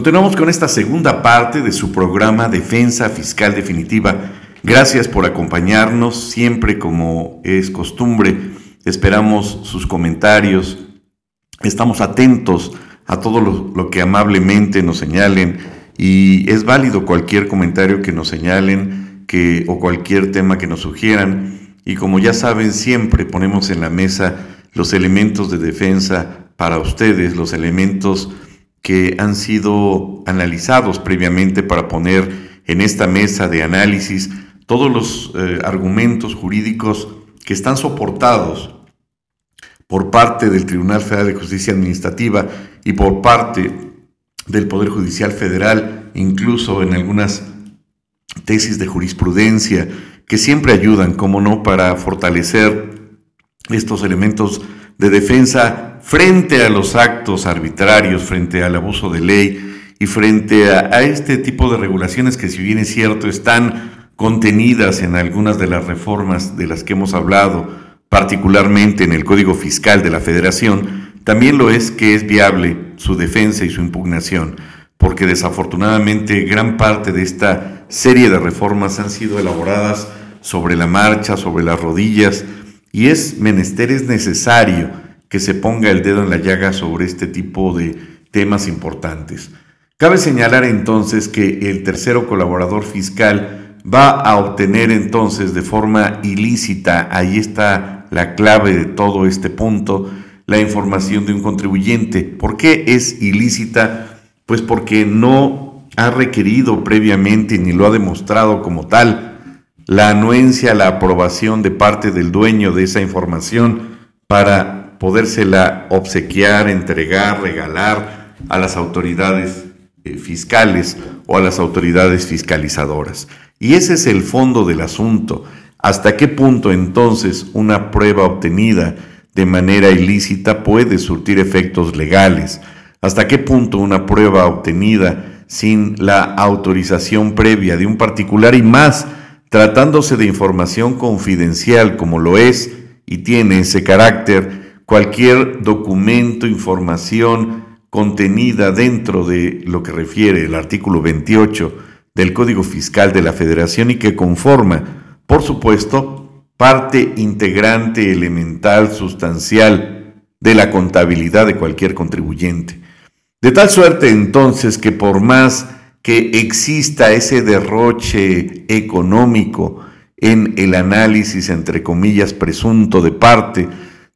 Continuamos con esta segunda parte de su programa Defensa Fiscal Definitiva. Gracias por acompañarnos, siempre como es costumbre. Esperamos sus comentarios. Estamos atentos a todo lo, que amablemente nos señalen y es válido cualquier comentario que nos señalen o cualquier tema que nos sugieran. Y como ya saben, siempre ponemos en la mesa los elementos de defensa para ustedes, los elementos que han sido analizados previamente para poner en esta mesa de análisis todos los eh, argumentos jurídicos que están soportados por parte del Tribunal Federal de Justicia Administrativa y por parte del Poder Judicial Federal, incluso en algunas tesis de jurisprudencia que siempre ayudan, como no, para fortalecer estos elementos de defensa frente a los actos arbitrarios, frente al abuso de ley y frente a, este tipo de regulaciones que si bien es cierto están contenidas en algunas de las reformas de las que hemos hablado, particularmente en el Código Fiscal de la Federación, también lo es que es viable su defensa y su impugnación, porque desafortunadamente gran parte de esta serie de reformas han sido elaboradas sobre la marcha, sobre las rodillas, y es menester, es necesario que se ponga el dedo en la llaga sobre este tipo de temas importantes. Cabe señalar entonces que el tercero colaborador fiscal va a obtener entonces de forma ilícita, ahí está la clave de todo este punto, la información de un contribuyente. ¿Por qué es ilícita? Pues porque no ha requerido previamente ni lo ha demostrado como tal la anuencia, la aprobación de parte del dueño de esa información para podérsela obsequiar, entregar, regalar a las autoridades eh, fiscales o a las autoridades fiscalizadoras. Y ese es el fondo del asunto. ¿Hasta qué punto entonces una prueba obtenida de manera ilícita puede surtir efectos legales? ¿Hasta qué punto una prueba obtenida sin la autorización previa de un particular y más tratándose de información confidencial como lo es y tiene ese carácter, cualquier documento, información contenida dentro de lo que refiere el artículo 28 del Código Fiscal de la Federación y que conforma, por supuesto, parte integrante, elemental, sustancial de la contabilidad de cualquier contribuyente. De tal suerte entonces que por más que exista ese derroche económico en el análisis, entre comillas, presunto de parte,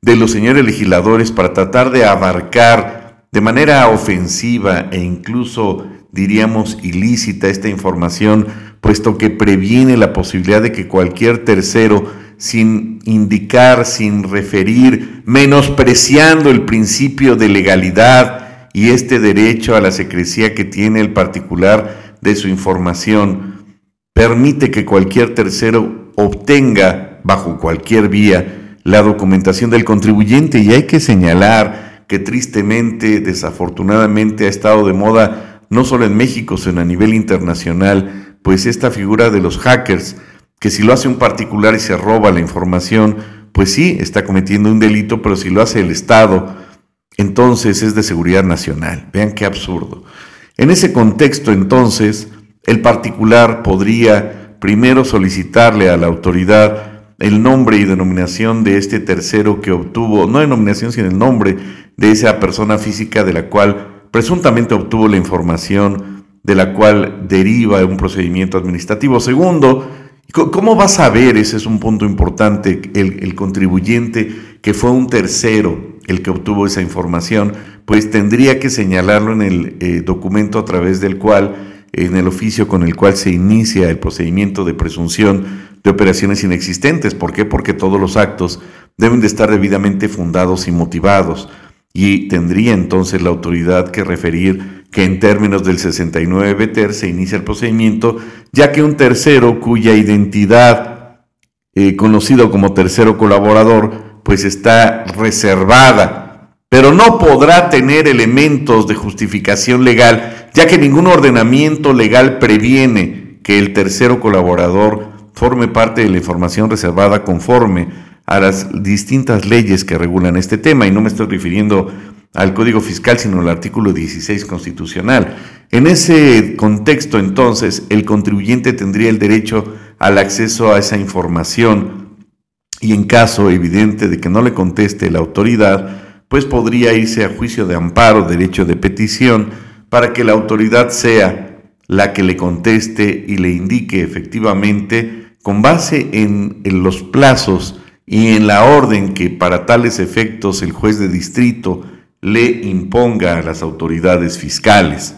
de los señores legisladores para tratar de abarcar de manera ofensiva e incluso diríamos ilícita esta información, puesto que previene la posibilidad de que cualquier tercero, sin indicar, sin referir, menospreciando el principio de legalidad y este derecho a la secrecía que tiene el particular de su información, permite que cualquier tercero obtenga, bajo cualquier vía, la documentación del contribuyente. Y hay que señalar que tristemente, desafortunadamente ha estado de moda no solo en México, sino a nivel internacional, pues esta figura de los hackers, que si lo hace un particular y se roba la información, pues sí, está cometiendo un delito, pero si lo hace el Estado, entonces es de seguridad nacional. Vean qué absurdo. En ese contexto, entonces, el particular podría primero solicitarle a la autoridad el nombre y denominación de este tercero que obtuvo, no denominación, sino el nombre de esa persona física de la cual presuntamente obtuvo la información de la cual deriva un procedimiento administrativo. Segundo, ¿cómo va a saber, ese es un punto importante, el, contribuyente que fue un tercero el que obtuvo esa información? Pues tendría que señalarlo en el eh, documento a través del cual, en el oficio con el cual se inicia el procedimiento de presunción de operaciones inexistentes. ¿Por qué? Porque todos los actos deben de estar debidamente fundados y motivados. Y tendría entonces la autoridad que referir que en términos del 69 BTER se inicia el procedimiento, ya que un tercero cuya identidad, eh, conocido como tercero colaborador, pues está reservada, pero no podrá tener elementos de justificación legal, ya que ningún ordenamiento legal previene que el tercero colaborador forme parte de la información reservada conforme a las distintas leyes que regulan este tema, y no me estoy refiriendo al Código Fiscal, sino al artículo 16 constitucional. En ese contexto, entonces, el contribuyente tendría el derecho al acceso a esa información y en caso evidente de que no le conteste la autoridad, pues podría irse a juicio de amparo, derecho de petición, para que la autoridad sea la que le conteste y le indique efectivamente, con base en, los plazos y en la orden que para tales efectos el juez de distrito le imponga a las autoridades fiscales.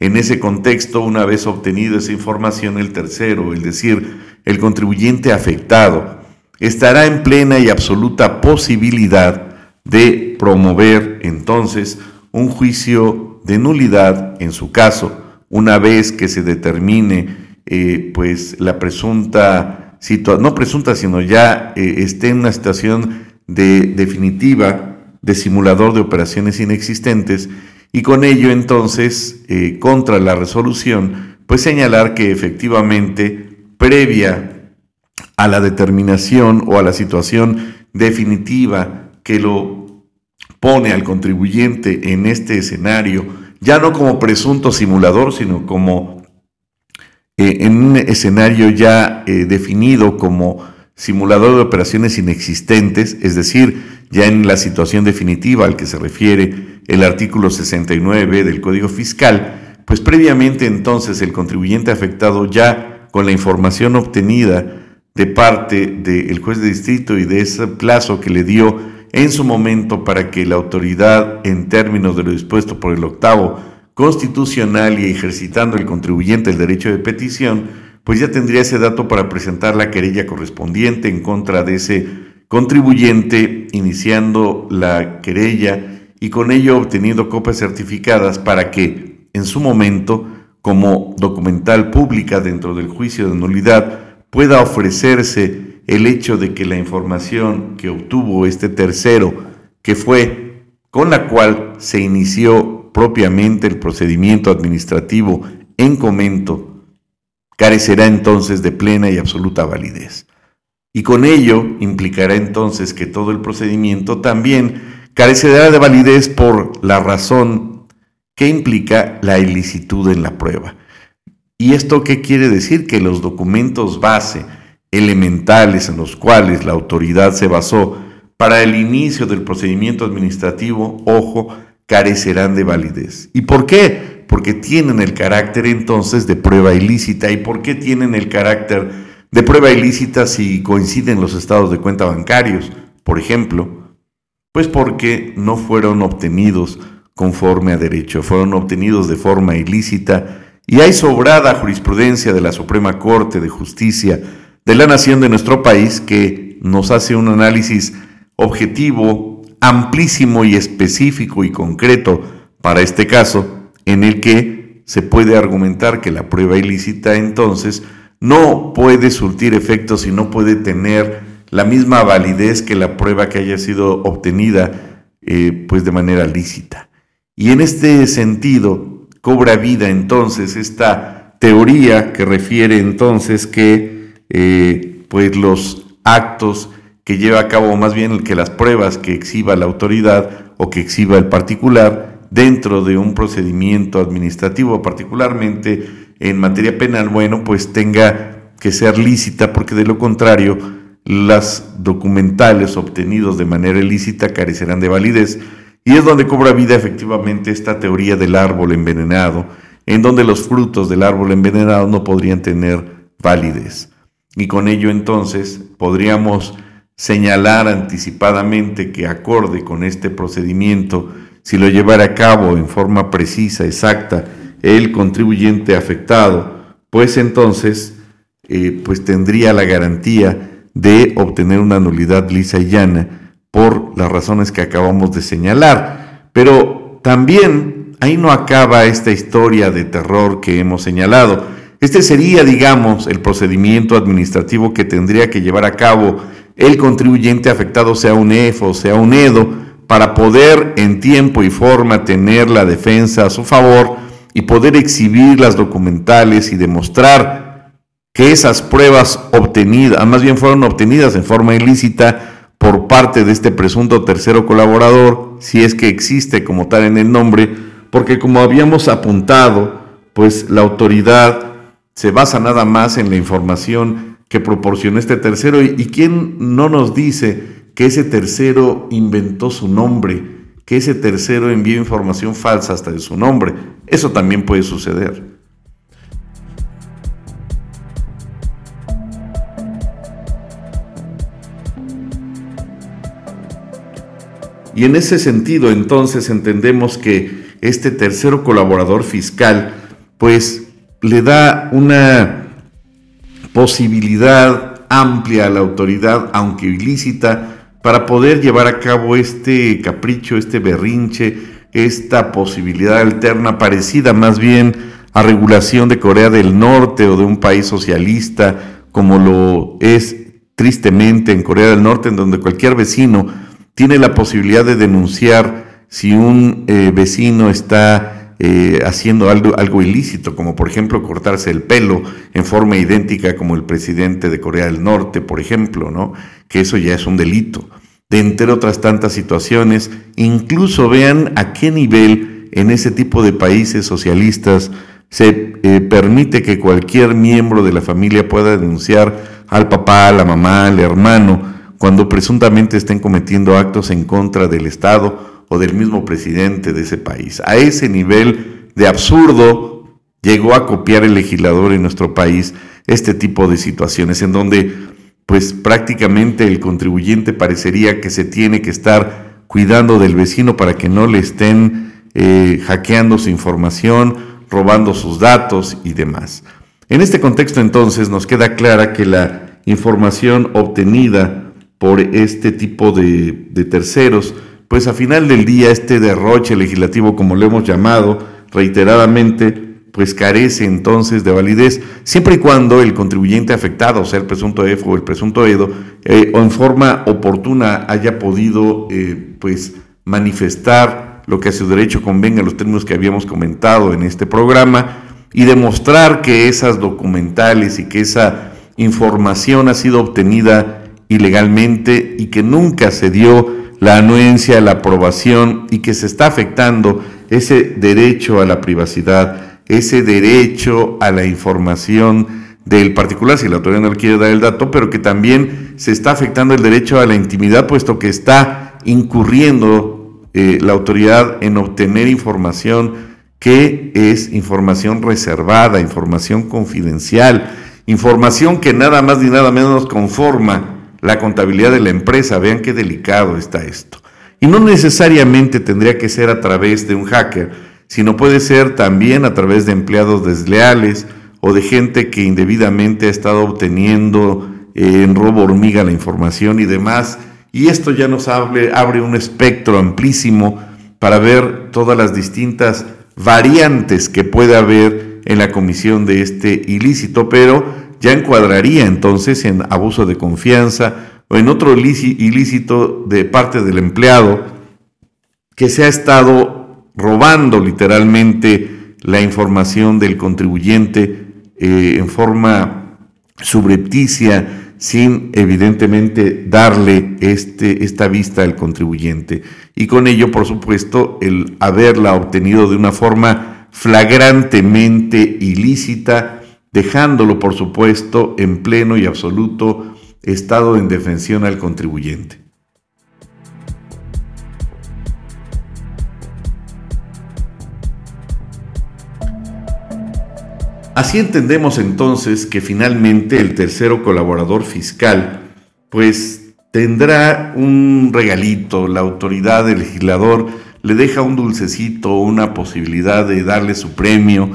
En ese contexto, una vez obtenido esa información, el tercero, es decir, el contribuyente afectado, estará en plena y absoluta posibilidad de promover entonces un juicio de nulidad en su caso, una vez que se determine eh, pues la presunta situación, no presunta, sino ya eh, esté en una situación de definitiva de simulador de operaciones inexistentes y con ello entonces eh, contra la resolución pues señalar que efectivamente previa a la determinación o a la situación definitiva que lo pone al contribuyente en este escenario, ya no como presunto simulador, sino como eh, en un escenario ya eh, definido como simulador de operaciones inexistentes, es decir, ya en la situación definitiva al que se refiere el artículo 69 del Código Fiscal, pues previamente entonces el contribuyente afectado ya con la información obtenida de parte del juez de distrito y de ese plazo que le dio en su momento para que la autoridad, en términos de lo dispuesto por el octavo constitucional y ejercitando el contribuyente el derecho de petición, pues ya tendría ese dato para presentar la querella correspondiente en contra de ese contribuyente, iniciando la querella y con ello obteniendo copias certificadas para que, en su momento, como documental pública dentro del juicio de nulidad, pueda ofrecerse el hecho de que la información que obtuvo este tercero, que fue con la cual se inició propiamente el procedimiento administrativo en comento, carecerá entonces de plena y absoluta validez. Y con ello implicará entonces que todo el procedimiento también carecerá de validez por la razón que implica la ilicitud en la prueba. ¿Y esto qué quiere decir? Que los documentos base elementales en los cuales la autoridad se basó para el inicio del procedimiento administrativo, ojo, carecerán de validez. ¿Y por qué? Porque tienen el carácter entonces de prueba ilícita. ¿Y por qué tienen el carácter de prueba ilícita si coinciden los estados de cuenta bancarios, por ejemplo? Pues porque no fueron obtenidos conforme a derecho, fueron obtenidos de forma ilícita y hay sobrada jurisprudencia de la Suprema Corte de Justicia de la Nación de nuestro país que nos hace un análisis objetivo, amplísimo y específico y concreto para este caso, en el que se puede argumentar que la prueba ilícita entonces no puede surtir efectos y no puede tener la misma validez que la prueba que haya sido obtenida eh, pues de manera lícita. Y en este sentido, cobra vida entonces esta teoría que refiere entonces que eh, pues los actos que lleva a cabo, más bien que las pruebas que exhiba la autoridad o que exhiba el particular dentro de un procedimiento administrativo, particularmente en materia penal, bueno, pues tenga que ser lícita, porque de lo contrario, las documentales obtenidos de manera ilícita carecerán de validez y es donde cobra vida efectivamente esta teoría del árbol envenenado, en donde los frutos del árbol envenenado no podrían tener validez. Y con ello entonces podríamos señalar anticipadamente que acorde con este procedimiento, si lo llevara a cabo en forma precisa, exacta, el contribuyente afectado, pues entonces eh, pues tendría la garantía de obtener una nulidad lisa y llana por las razones que acabamos de señalar. Pero también ahí no acaba esta historia de terror que hemos señalado. Este sería, digamos, el procedimiento administrativo que tendría que llevar a cabo el contribuyente afectado, sea un EFO, sea un EDO, para poder en tiempo y forma tener la defensa a su favor y poder exhibir las documentales y demostrar que esas pruebas obtenidas, más bien fueron obtenidas en forma ilícita, por parte de este presunto tercero colaborador, si es que existe como tal en el nombre, porque como habíamos apuntado, pues la autoridad se basa nada más en la información que proporcionó este tercero y, y quién no nos dice que ese tercero inventó su nombre, que ese tercero envió información falsa hasta de su nombre. Eso también puede suceder. Y en ese sentido, entonces, entendemos que este tercero colaborador fiscal, pues, le da una posibilidad amplia a la autoridad, aunque ilícita, para poder llevar a cabo este capricho, este berrinche, esta posibilidad alterna parecida más bien a regulación de Corea del Norte o de un país socialista, como lo es tristemente en Corea del Norte, en donde cualquier vecino tiene la posibilidad de denunciar si un eh, vecino está eh, haciendo algo, algo ilícito, como por ejemplo cortarse el pelo en forma idéntica como el presidente de Corea del Norte, por ejemplo, ¿no? Que eso ya es un delito de entre otras tantas situaciones. Incluso vean a qué nivel en ese tipo de países socialistas se eh, permite que cualquier miembro de la familia pueda denunciar al papá, a la mamá, al hermano, cuando presuntamente estén cometiendo actos en contra del Estado o del mismo presidente de ese país. A ese nivel de absurdo llegó a copiar el legislador en nuestro país este tipo de situaciones en donde pues prácticamente el contribuyente parecería que se tiene que estar cuidando del vecino para que no le estén eh, hackeando su información, robando sus datos y demás. En este contexto entonces nos queda clara que la información obtenida por este tipo de, terceros, pues a final del día este derroche legislativo, como lo hemos llamado reiteradamente, pues carece entonces de validez, siempre y cuando el contribuyente afectado, o sea, el presunto EFO o el presunto EDO, eh, o en forma oportuna haya podido eh, pues manifestar lo que a su derecho convenga, los términos que habíamos comentado en este programa, y demostrar que esas documentales y que esa información ha sido obtenida ilegalmente y que nunca se dio la anuencia, la aprobación y que se está afectando ese derecho a la privacidad ese derecho a la información del particular, si la autoridad no le quiere dar el dato, pero que también se está afectando el derecho a la intimidad, puesto que está incurriendo eh, la autoridad en obtener información que es información reservada, información confidencial, información que nada más ni nada menos conforma la contabilidad de la empresa. Vean qué delicado está esto. Y no necesariamente tendría que ser a través de un hacker, sino puede ser también a través de empleados desleales o de gente que indebidamente ha estado obteniendo eh, en robo hormiga la información y demás. Y esto ya nos abre, abre un espectro amplísimo para ver todas las distintas variantes que puede haber en la comisión de este ilícito, pero ya encuadraría entonces en abuso de confianza o en otro ilícito de parte del empleado que se ha estado robando literalmente la información del contribuyente eh, en forma subrepticia, sin evidentemente darle este, esta vista al contribuyente. Y con ello, por supuesto, el haberla obtenido de una forma flagrantemente ilícita, dejándolo, por supuesto, en pleno y absoluto estado de indefensión al contribuyente. Así entendemos entonces que finalmente el tercero colaborador fiscal pues tendrá un regalito, la autoridad del legislador le deja un dulcecito, una posibilidad de darle su premio,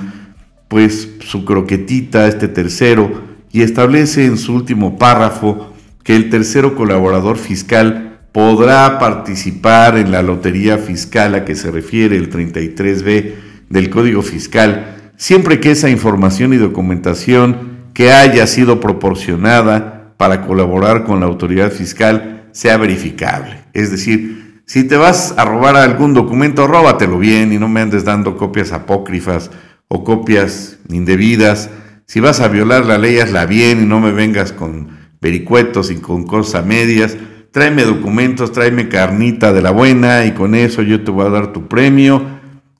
pues su croquetita este tercero y establece en su último párrafo que el tercero colaborador fiscal podrá participar en la lotería fiscal a que se refiere el 33B del Código Fiscal siempre que esa información y documentación que haya sido proporcionada para colaborar con la autoridad fiscal sea verificable. Es decir, si te vas a robar algún documento, róbatelo bien y no me andes dando copias apócrifas o copias indebidas. Si vas a violar la ley, hazla bien y no me vengas con vericuetos y con cosas medias. tráeme documentos, tráeme carnita de la buena y con eso yo te voy a dar tu premio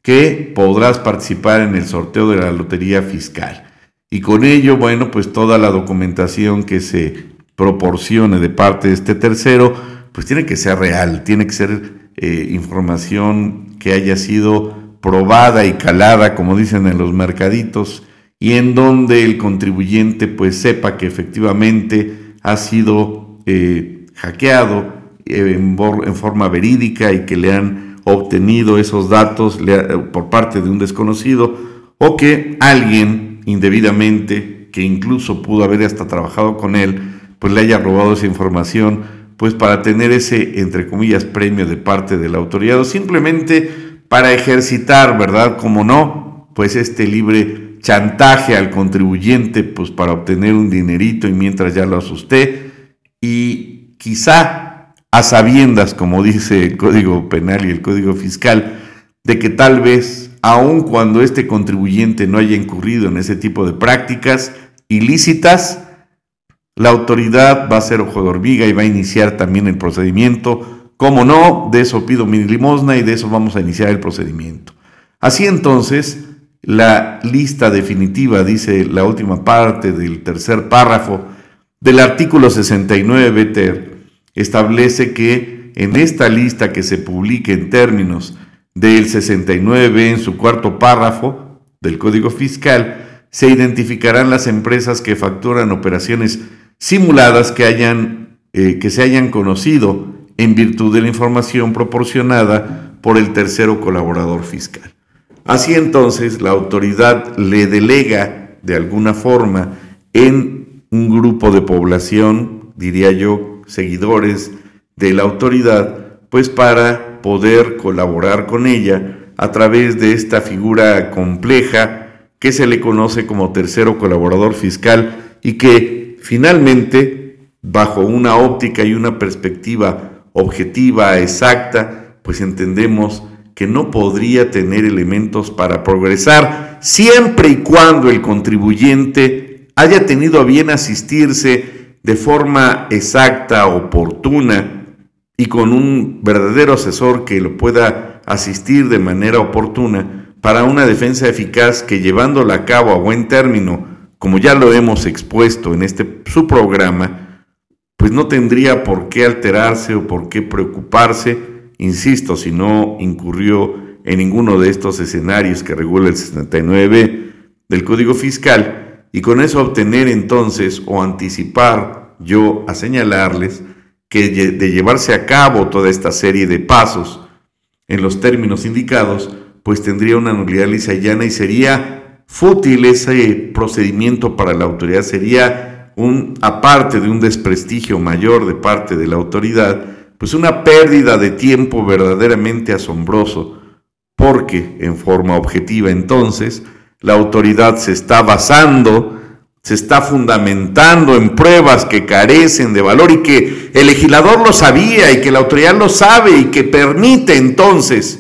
que podrás participar en el sorteo de la lotería fiscal. Y con ello, bueno, pues toda la documentación que se proporcione de parte de este tercero, pues tiene que ser real, tiene que ser eh, información que haya sido probada y calada, como dicen en los mercaditos, y en donde el contribuyente pues sepa que efectivamente ha sido eh, hackeado eh, en, forma verídica y que le han obtenido esos datos por parte de un desconocido o que alguien indebidamente, que incluso pudo haber hasta trabajado con él, pues le haya robado esa información, pues para tener ese, entre comillas, premio de parte de la autoridad o simplemente para ejercitar, ¿verdad? Como no, pues este libre chantaje al contribuyente, pues para obtener un dinerito y mientras ya lo asusté y quizá a sabiendas, como dice el Código Penal y el Código Fiscal, de que tal vez, aun cuando este contribuyente no haya incurrido en ese tipo de prácticas ilícitas, la autoridad va a ser ojo de hormiga y va a iniciar también el procedimiento. Como no, de eso pido mi limosna y de eso vamos a iniciar el procedimiento. Así entonces, la lista definitiva, dice la última parte del tercer párrafo, del artículo 69 BTR establece que en esta lista que se publique en términos del 69 en su cuarto párrafo del Código Fiscal, se identificarán las empresas que facturan operaciones simuladas que, hayan, eh, que se hayan conocido en virtud de la información proporcionada por el tercero colaborador fiscal. Así entonces la autoridad le delega de alguna forma en un grupo de población, diría yo, seguidores de la autoridad, pues para poder colaborar con ella a través de esta figura compleja que se le conoce como tercero colaborador fiscal y que finalmente, bajo una óptica y una perspectiva objetiva, exacta, pues entendemos que no podría tener elementos para progresar siempre y cuando el contribuyente haya tenido a bien asistirse de forma exacta, oportuna y con un verdadero asesor que lo pueda asistir de manera oportuna para una defensa eficaz que llevándola a cabo a buen término, como ya lo hemos expuesto en este su programa, pues no tendría por qué alterarse o por qué preocuparse, insisto, si no incurrió en ninguno de estos escenarios que regula el 69 del Código Fiscal, y con eso obtener entonces o anticipar yo a señalarles que de llevarse a cabo toda esta serie de pasos en los términos indicados, pues tendría una nulidad lisa y llana y sería fútil ese procedimiento para la autoridad, sería un, aparte de un desprestigio mayor de parte de la autoridad, pues una pérdida de tiempo verdaderamente asombroso, porque en forma objetiva entonces, la autoridad se está basando, se está fundamentando en pruebas que carecen de valor y que el legislador lo sabía y que la autoridad lo sabe y que permite entonces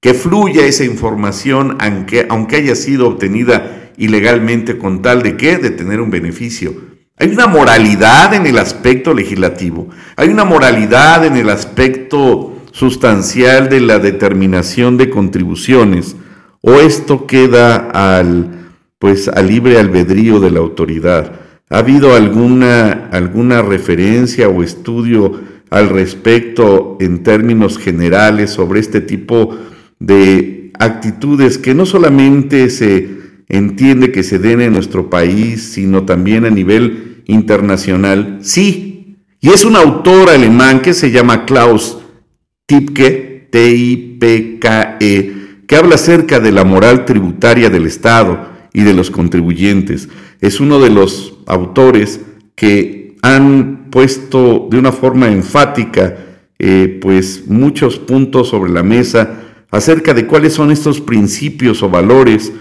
que fluya esa información aunque, aunque haya sido obtenida ilegalmente con tal de que de tener un beneficio. Hay una moralidad en el aspecto legislativo, hay una moralidad en el aspecto sustancial de la determinación de contribuciones o esto queda al pues al libre albedrío de la autoridad. ¿Ha habido alguna alguna referencia o estudio al respecto en términos generales sobre este tipo de actitudes que no solamente se entiende que se den en nuestro país, sino también a nivel internacional? Sí, y es un autor alemán que se llama Klaus Tipke, T-I-P-K-E, que habla acerca de la moral tributaria del Estado y de los contribuyentes. Es uno de los autores que han puesto de una forma enfática eh, pues muchos puntos sobre la mesa acerca de cuáles son estos principios o valores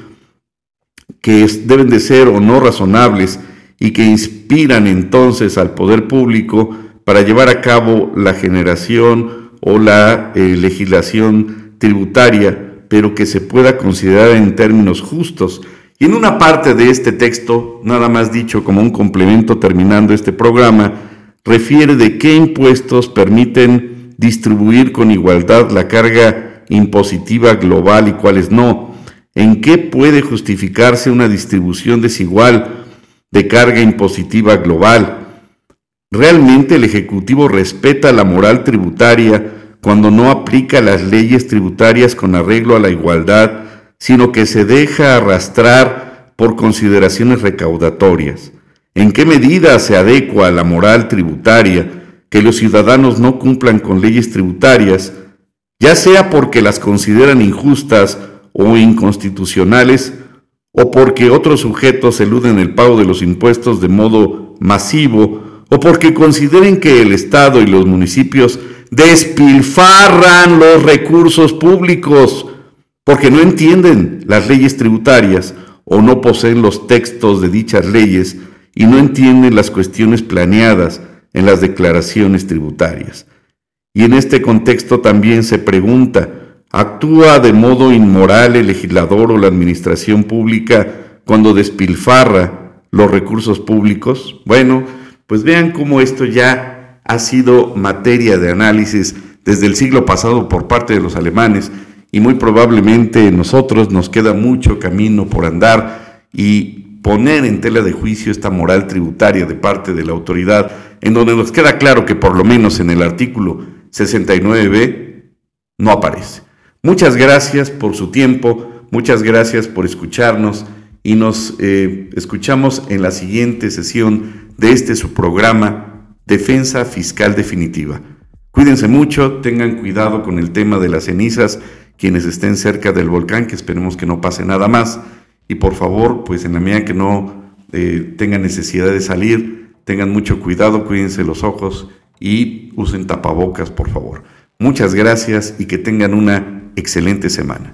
que deben de ser o no razonables y que inspiran entonces al poder público para llevar a cabo la generación o la eh, legislación tributaria pero que se pueda considerar en términos justos. Y en una parte de este texto, nada más dicho como un complemento terminando este programa, refiere de qué impuestos permiten distribuir con igualdad la carga impositiva global y cuáles no. ¿En qué puede justificarse una distribución desigual de carga impositiva global? ¿Realmente el Ejecutivo respeta la moral tributaria cuando no aplica las leyes tributarias con arreglo a la igualdad, sino que se deja arrastrar por consideraciones recaudatorias? ¿En qué medida se adecua a la moral tributaria que los ciudadanos no cumplan con leyes tributarias, ya sea porque las consideran injustas o inconstitucionales, o porque otros sujetos eluden el pago de los impuestos de modo masivo, o porque consideren que el Estado y los municipios despilfarran los recursos públicos, porque no entienden las leyes tributarias o no poseen los textos de dichas leyes y no entienden las cuestiones planeadas en las declaraciones tributarias. Y en este contexto también se pregunta, ¿actúa de modo inmoral el legislador o la administración pública cuando despilfarra los recursos públicos? Bueno, pues vean cómo esto ya ha sido materia de análisis desde el siglo pasado por parte de los alemanes y muy probablemente nosotros nos queda mucho camino por andar y poner en tela de juicio esta moral tributaria de parte de la autoridad, en donde nos queda claro que por lo menos en el artículo 69b no aparece. Muchas gracias por su tiempo, muchas gracias por escucharnos y nos eh, escuchamos en la siguiente sesión de este su programa Defensa Fiscal Definitiva. Cuídense mucho, tengan cuidado con el tema de las cenizas, quienes estén cerca del volcán, que esperemos que no pase nada más. Y por favor, pues en la medida que no eh, tengan necesidad de salir, tengan mucho cuidado, cuídense los ojos y usen tapabocas, por favor. Muchas gracias y que tengan una excelente semana.